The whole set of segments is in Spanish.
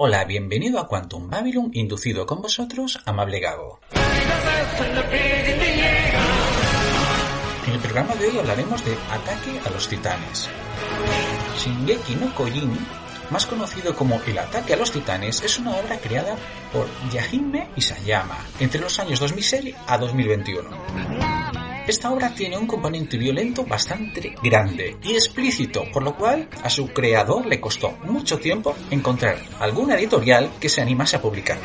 Hola, bienvenido a Quantum Babylon, inducido con vosotros, amable Gago. En el programa de hoy hablaremos de Ataque a los Titanes. Shingeki no Kojin, más conocido como El Ataque a los Titanes, es una obra creada por Yahime Isayama entre los años 2006 a 2021. Esta obra tiene un componente violento bastante grande y explícito, por lo cual a su creador le costó mucho tiempo encontrar alguna editorial que se animase a publicarla.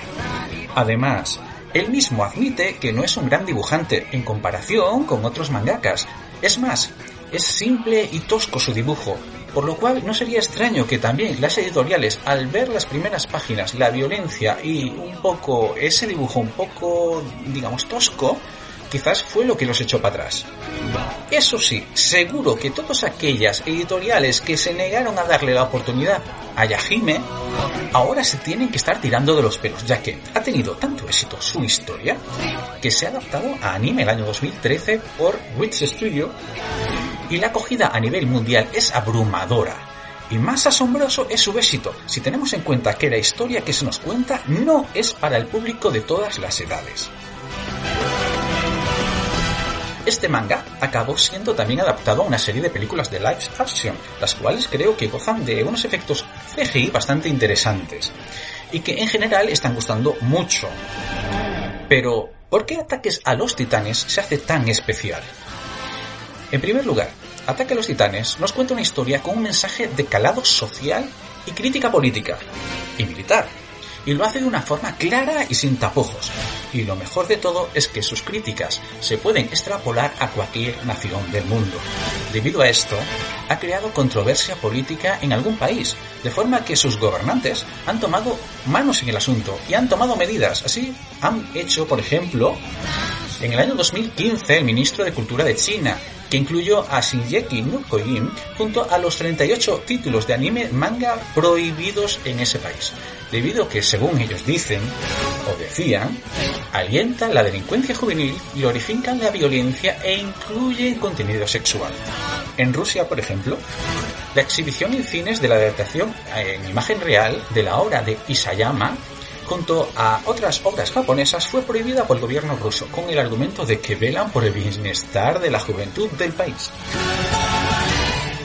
Además, él mismo admite que no es un gran dibujante en comparación con otros mangakas. Es más, es simple y tosco su dibujo, por lo cual no sería extraño que también las editoriales, al ver las primeras páginas, la violencia y un poco ese dibujo un poco, digamos, tosco, quizás fue lo que los echó para atrás. Eso sí, seguro que todas aquellas editoriales que se negaron a darle la oportunidad a Yahime, ahora se tienen que estar tirando de los pelos, ya que ha tenido tanto éxito su historia que se ha adaptado a anime el año 2013 por Witch Studio y la acogida a nivel mundial es abrumadora. Y más asombroso es su éxito, si tenemos en cuenta que la historia que se nos cuenta no es para el público de todas las edades. Este manga acabó siendo también adaptado a una serie de películas de live action, las cuales creo que gozan de unos efectos CGI bastante interesantes y que en general están gustando mucho. Pero, ¿por qué Ataques a los Titanes se hace tan especial? En primer lugar, Ataque a los Titanes nos cuenta una historia con un mensaje de calado social y crítica política y militar, y lo hace de una forma clara y sin tapujos. Y lo mejor de todo es que sus críticas se pueden extrapolar a cualquier nación del mundo. Debido a esto, ha creado controversia política en algún país, de forma que sus gobernantes han tomado manos en el asunto y han tomado medidas. Así han hecho, por ejemplo, en el año 2015 el ministro de Cultura de China que incluyó a Shinjeki no junto a los 38 títulos de anime manga prohibidos en ese país, debido a que, según ellos dicen o decían, alienta la delincuencia juvenil, glorifican la violencia e incluye contenido sexual. En Rusia, por ejemplo, la exhibición en cines de la adaptación en imagen real de la obra de Isayama junto a otras obras japonesas, fue prohibida por el gobierno ruso con el argumento de que velan por el bienestar de la juventud del país.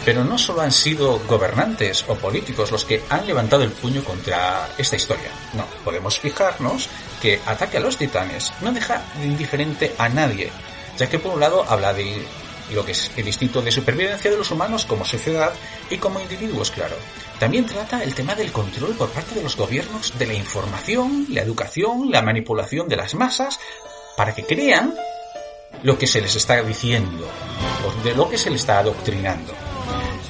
Pero no solo han sido gobernantes o políticos los que han levantado el puño contra esta historia. No, podemos fijarnos que Ataque a los Titanes no deja indiferente a nadie, ya que por un lado habla de lo que es el instinto de supervivencia de los humanos como sociedad y como individuos, claro. También trata el tema del control por parte de los gobiernos de la información, la educación, la manipulación de las masas, para que crean lo que se les está diciendo, o de lo que se les está adoctrinando.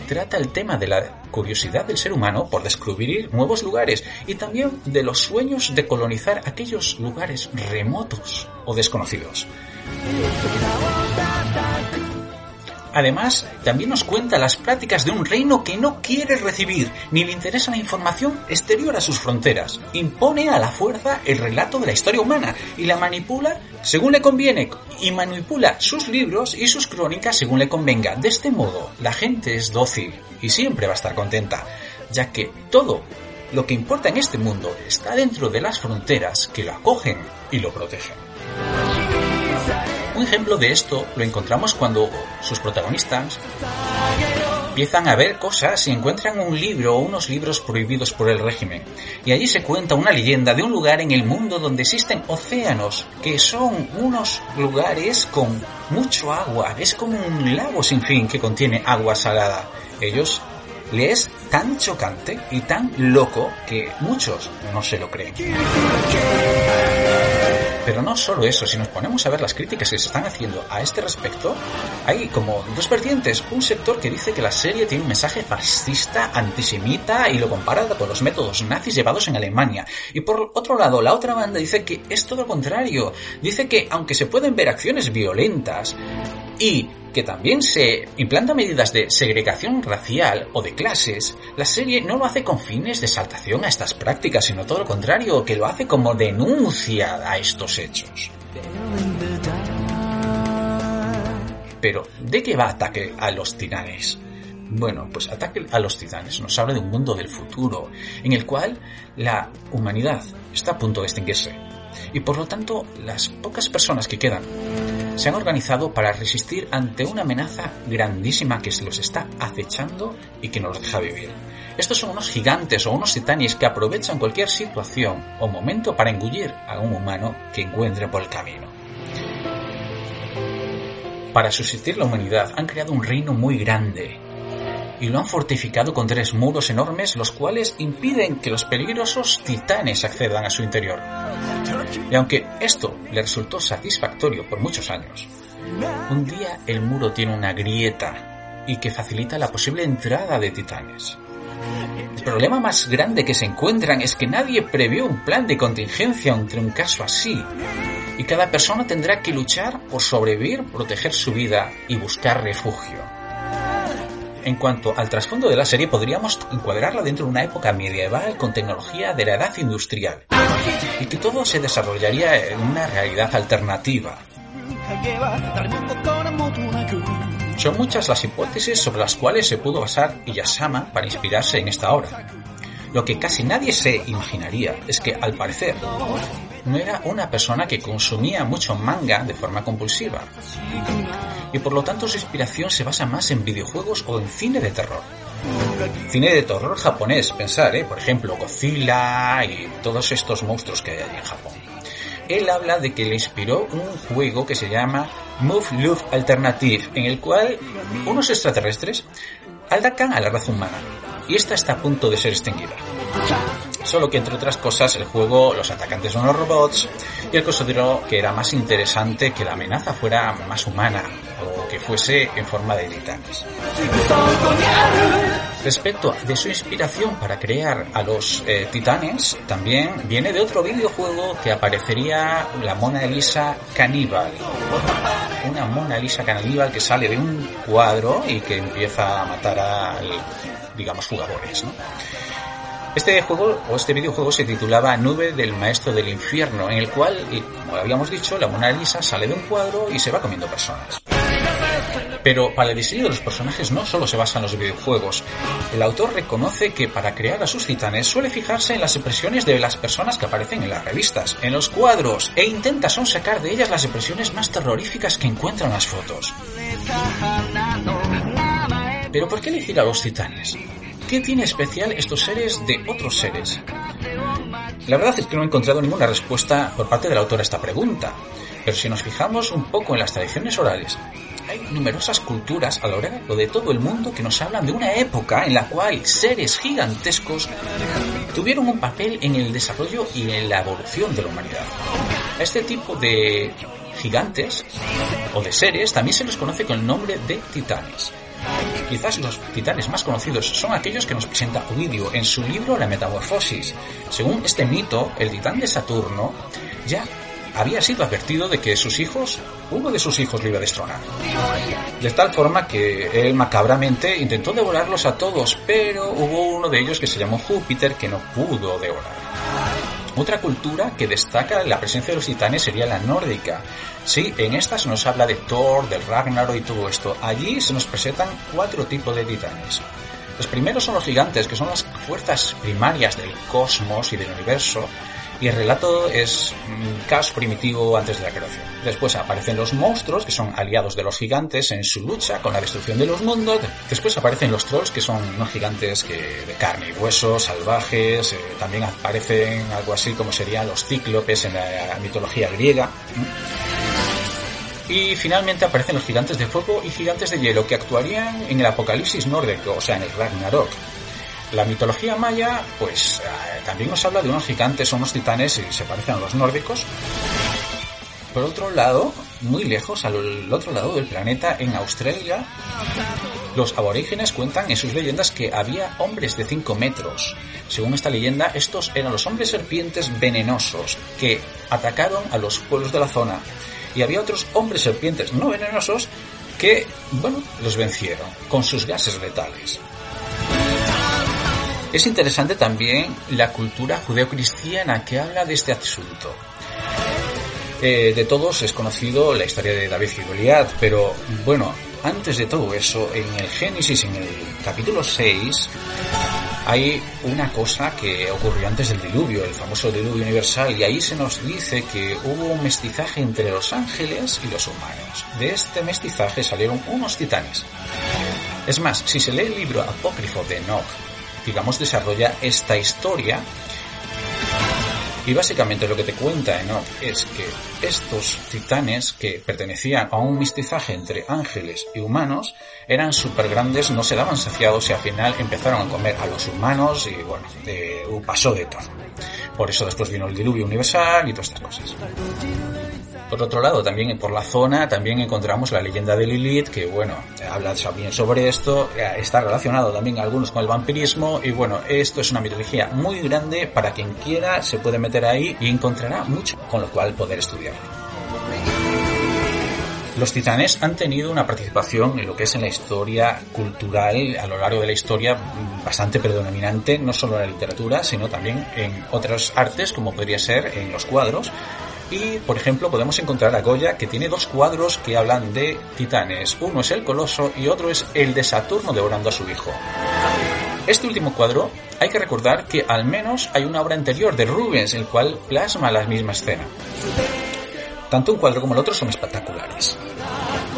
Trata el tema de la curiosidad del ser humano por descubrir nuevos lugares y también de los sueños de colonizar aquellos lugares remotos o desconocidos. Además, también nos cuenta las prácticas de un reino que no quiere recibir ni le interesa la información exterior a sus fronteras. Impone a la fuerza el relato de la historia humana y la manipula según le conviene y manipula sus libros y sus crónicas según le convenga. De este modo, la gente es dócil y siempre va a estar contenta, ya que todo lo que importa en este mundo está dentro de las fronteras que lo acogen y lo protegen. Un ejemplo de esto lo encontramos cuando sus protagonistas empiezan a ver cosas y encuentran un libro o unos libros prohibidos por el régimen. Y allí se cuenta una leyenda de un lugar en el mundo donde existen océanos, que son unos lugares con mucho agua. Es como un lago sin fin que contiene agua salada. Ellos les es tan chocante y tan loco que muchos no se lo creen. Pero no solo eso, si nos ponemos a ver las críticas que se están haciendo a este respecto, hay como dos vertientes. Un sector que dice que la serie tiene un mensaje fascista, antisemita y lo compara con los métodos nazis llevados en Alemania. Y por otro lado, la otra banda dice que es todo lo contrario. Dice que aunque se pueden ver acciones violentas y que también se implanta medidas de segregación racial o de clases, la serie no lo hace con fines de exaltación a estas prácticas, sino todo lo contrario, que lo hace como denuncia a estos hechos. Pero, ¿de qué va ataque a los titanes? Bueno, pues Ataque a los Titanes nos habla de un mundo del futuro, en el cual la humanidad está a punto de extinguirse. Y por lo tanto, las pocas personas que quedan se han organizado para resistir ante una amenaza grandísima que se los está acechando y que no los deja vivir. Estos son unos gigantes o unos titanes que aprovechan cualquier situación o momento para engullir a un humano que encuentre por el camino. Para subsistir la humanidad han creado un reino muy grande, y lo han fortificado con tres muros enormes los cuales impiden que los peligrosos titanes accedan a su interior. Y aunque esto le resultó satisfactorio por muchos años, un día el muro tiene una grieta y que facilita la posible entrada de titanes. El problema más grande que se encuentran es que nadie previó un plan de contingencia entre un caso así, y cada persona tendrá que luchar por sobrevivir, proteger su vida y buscar refugio. En cuanto al trasfondo de la serie, podríamos encuadrarla dentro de una época medieval con tecnología de la edad industrial, y que todo se desarrollaría en una realidad alternativa. Son muchas las hipótesis sobre las cuales se pudo basar Iyasama para inspirarse en esta obra. Lo que casi nadie se imaginaría es que, al parecer, no era una persona que consumía mucho manga de forma compulsiva. Y por lo tanto su inspiración se basa más en videojuegos o en cine de terror. Cine de terror japonés, pensar, ¿eh? por ejemplo, Godzilla y todos estos monstruos que hay allí en Japón. Él habla de que le inspiró un juego que se llama Move Love Alternative, en el cual unos extraterrestres atacan a la raza humana y esta está a punto de ser extinguida. Solo que entre otras cosas el juego, los atacantes son los robots y él consideró que era más interesante que la amenaza fuera más humana o que fuese en forma de titanes. Respecto de su inspiración para crear a los eh, titanes, también viene de otro videojuego que aparecería la Mona Lisa caníbal. Una Mona Lisa caníbal que sale de un cuadro y que empieza a matar a, digamos, jugadores. ¿no? Este juego o este videojuego se titulaba Nube del Maestro del Infierno, en el cual, como habíamos dicho, la Mona Lisa sale de un cuadro y se va comiendo personas. Pero para el diseño de los personajes no solo se basa en los videojuegos. El autor reconoce que para crear a sus titanes suele fijarse en las expresiones de las personas que aparecen en las revistas, en los cuadros, e intenta sonsacar de ellas las expresiones más terroríficas que encuentra en las fotos. Pero ¿por qué elegir a los titanes? ¿Qué tiene especial estos seres de otros seres? La verdad es que no he encontrado ninguna respuesta por parte del autor a esta pregunta, pero si nos fijamos un poco en las tradiciones orales, hay numerosas culturas a lo largo de todo el mundo que nos hablan de una época en la cual seres gigantescos tuvieron un papel en el desarrollo y en la evolución de la humanidad. A este tipo de gigantes o de seres también se los conoce con el nombre de titanes. Quizás los titanes más conocidos son aquellos que nos presenta Ovidio en su libro La Metamorfosis. Según este mito, el titán de Saturno ya había sido advertido de que sus hijos, uno de sus hijos lo iba a destronar. De tal forma que él macabramente intentó devorarlos a todos, pero hubo uno de ellos que se llamó Júpiter que no pudo devorar. Otra cultura que destaca la presencia de los titanes sería la nórdica. Sí, en esta se nos habla de Thor, del Ragnarok y todo esto. Allí se nos presentan cuatro tipos de titanes. Los primeros son los gigantes, que son las fuerzas primarias del cosmos y del universo, y el relato es un caos primitivo antes de la creación. Después aparecen los monstruos, que son aliados de los gigantes en su lucha con la destrucción de los mundos. Después aparecen los trolls, que son unos gigantes que, de carne y hueso, salvajes. Eh, también aparecen algo así como serían los cíclopes en la mitología griega. Y finalmente aparecen los gigantes de fuego y gigantes de hielo, que actuarían en el apocalipsis nórdico, o sea, en el Ragnarok. La mitología maya, pues eh, también nos habla de unos gigantes o unos titanes y se parecen a los nórdicos. Por otro lado, muy lejos, al otro lado del planeta, en Australia, los aborígenes cuentan en sus leyendas que había hombres de 5 metros. Según esta leyenda, estos eran los hombres serpientes venenosos que atacaron a los pueblos de la zona. Y había otros hombres serpientes no venenosos que, bueno, los vencieron con sus gases letales. Es interesante también la cultura judeocristiana que habla de este asunto. Eh, de todos es conocido la historia de David y Goliat, pero bueno, antes de todo eso, en el Génesis, en el capítulo 6, hay una cosa que ocurrió antes del diluvio, el famoso diluvio universal, y ahí se nos dice que hubo un mestizaje entre los ángeles y los humanos. De este mestizaje salieron unos titanes. Es más, si se lee el libro apócrifo de Enoch, digamos, desarrolla esta historia y básicamente lo que te cuenta Enoch es que estos titanes que pertenecían a un mestizaje entre ángeles y humanos eran súper grandes, no se daban saciados y al final empezaron a comer a los humanos y bueno, pasó de todo. Por eso después vino el diluvio universal y todas estas cosas. Por otro lado, también por la zona también encontramos la leyenda de Lilith, que bueno, habla también sobre esto, eh, está relacionado también algunos con el vampirismo, y bueno, esto es una mitología muy grande, para quien quiera se puede meter ahí y encontrará mucho con lo cual poder estudiar. Los titanes han tenido una participación en lo que es en la historia cultural a lo largo de la historia bastante predominante, no solo en la literatura, sino también en otras artes, como podría ser en los cuadros, y, por ejemplo, podemos encontrar a Goya que tiene dos cuadros que hablan de titanes. Uno es el Coloso y otro es el de Saturno devorando a su hijo. Este último cuadro hay que recordar que al menos hay una obra anterior de Rubens, el cual plasma la misma escena. Tanto un cuadro como el otro son espectaculares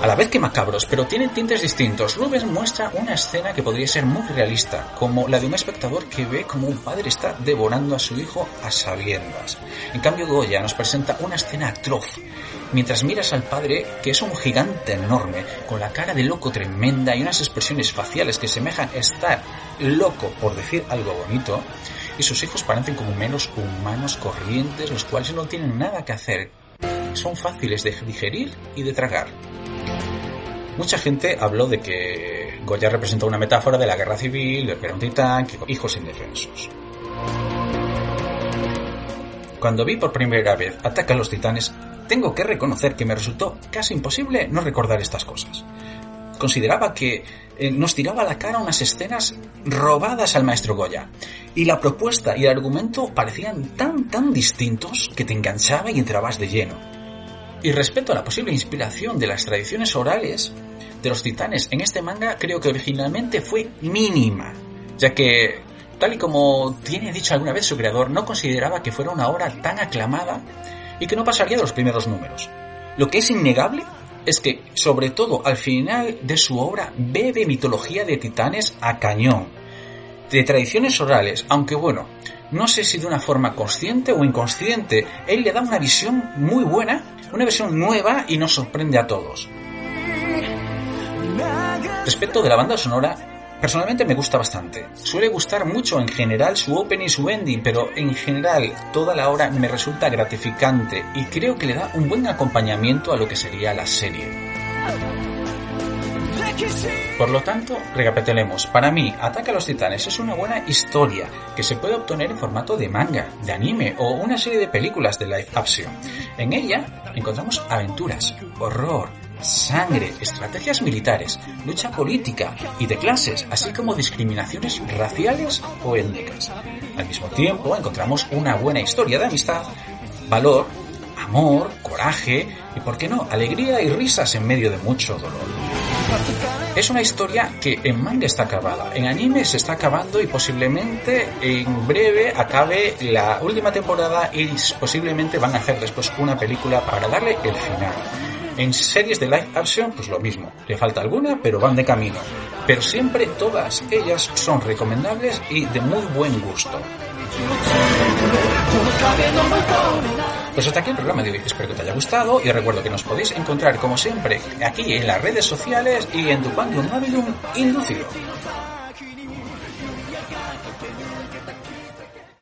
a la vez que macabros, pero tienen tintes distintos. Rubens muestra una escena que podría ser muy realista, como la de un espectador que ve como un padre está devorando a su hijo a sabiendas. En cambio, Goya nos presenta una escena atroz, mientras miras al padre, que es un gigante enorme, con la cara de loco tremenda y unas expresiones faciales que semejan estar loco por decir algo bonito, y sus hijos parecen como menos humanos corrientes, los cuales no tienen nada que hacer. Son fáciles de digerir y de tragar. Mucha gente habló de que Goya representó una metáfora de la guerra civil, de un titán, hijos indefensos. Cuando vi por primera vez Ataca a los titanes, tengo que reconocer que me resultó casi imposible no recordar estas cosas. Consideraba que eh, nos tiraba a la cara unas escenas robadas al maestro Goya. Y la propuesta y el argumento parecían tan, tan distintos que te enganchaba y entrabas de lleno. Y respecto a la posible inspiración de las tradiciones orales de los titanes en este manga, creo que originalmente fue mínima, ya que, tal y como tiene dicho alguna vez su creador, no consideraba que fuera una obra tan aclamada y que no pasaría de los primeros números. Lo que es innegable es que, sobre todo al final de su obra, bebe mitología de titanes a cañón, de tradiciones orales, aunque bueno, no sé si de una forma consciente o inconsciente, él le da una visión muy buena una versión nueva y nos sorprende a todos. Respecto de la banda sonora, personalmente me gusta bastante. Suele gustar mucho en general su opening y su ending, pero en general toda la obra me resulta gratificante y creo que le da un buen acompañamiento a lo que sería la serie. Por lo tanto, recapitulemos. Para mí, Ataca a los Titanes es una buena historia que se puede obtener en formato de manga, de anime o una serie de películas de live action. En ella encontramos aventuras, horror, sangre, estrategias militares, lucha política y de clases, así como discriminaciones raciales o étnicas. Al mismo tiempo encontramos una buena historia de amistad, valor, amor, coraje y, por qué no, alegría y risas en medio de mucho dolor. Es una historia que en manga está acabada, en anime se está acabando y posiblemente en breve acabe la última temporada y posiblemente van a hacer después una película para darle el final. En series de live action, pues lo mismo. Le falta alguna, pero van de camino. Pero siempre todas ellas son recomendables y de muy buen gusto. Pues hasta aquí el programa de hoy. Espero que te haya gustado y recuerdo que nos podéis encontrar como siempre aquí en las redes sociales y en tu Navidum Inducido.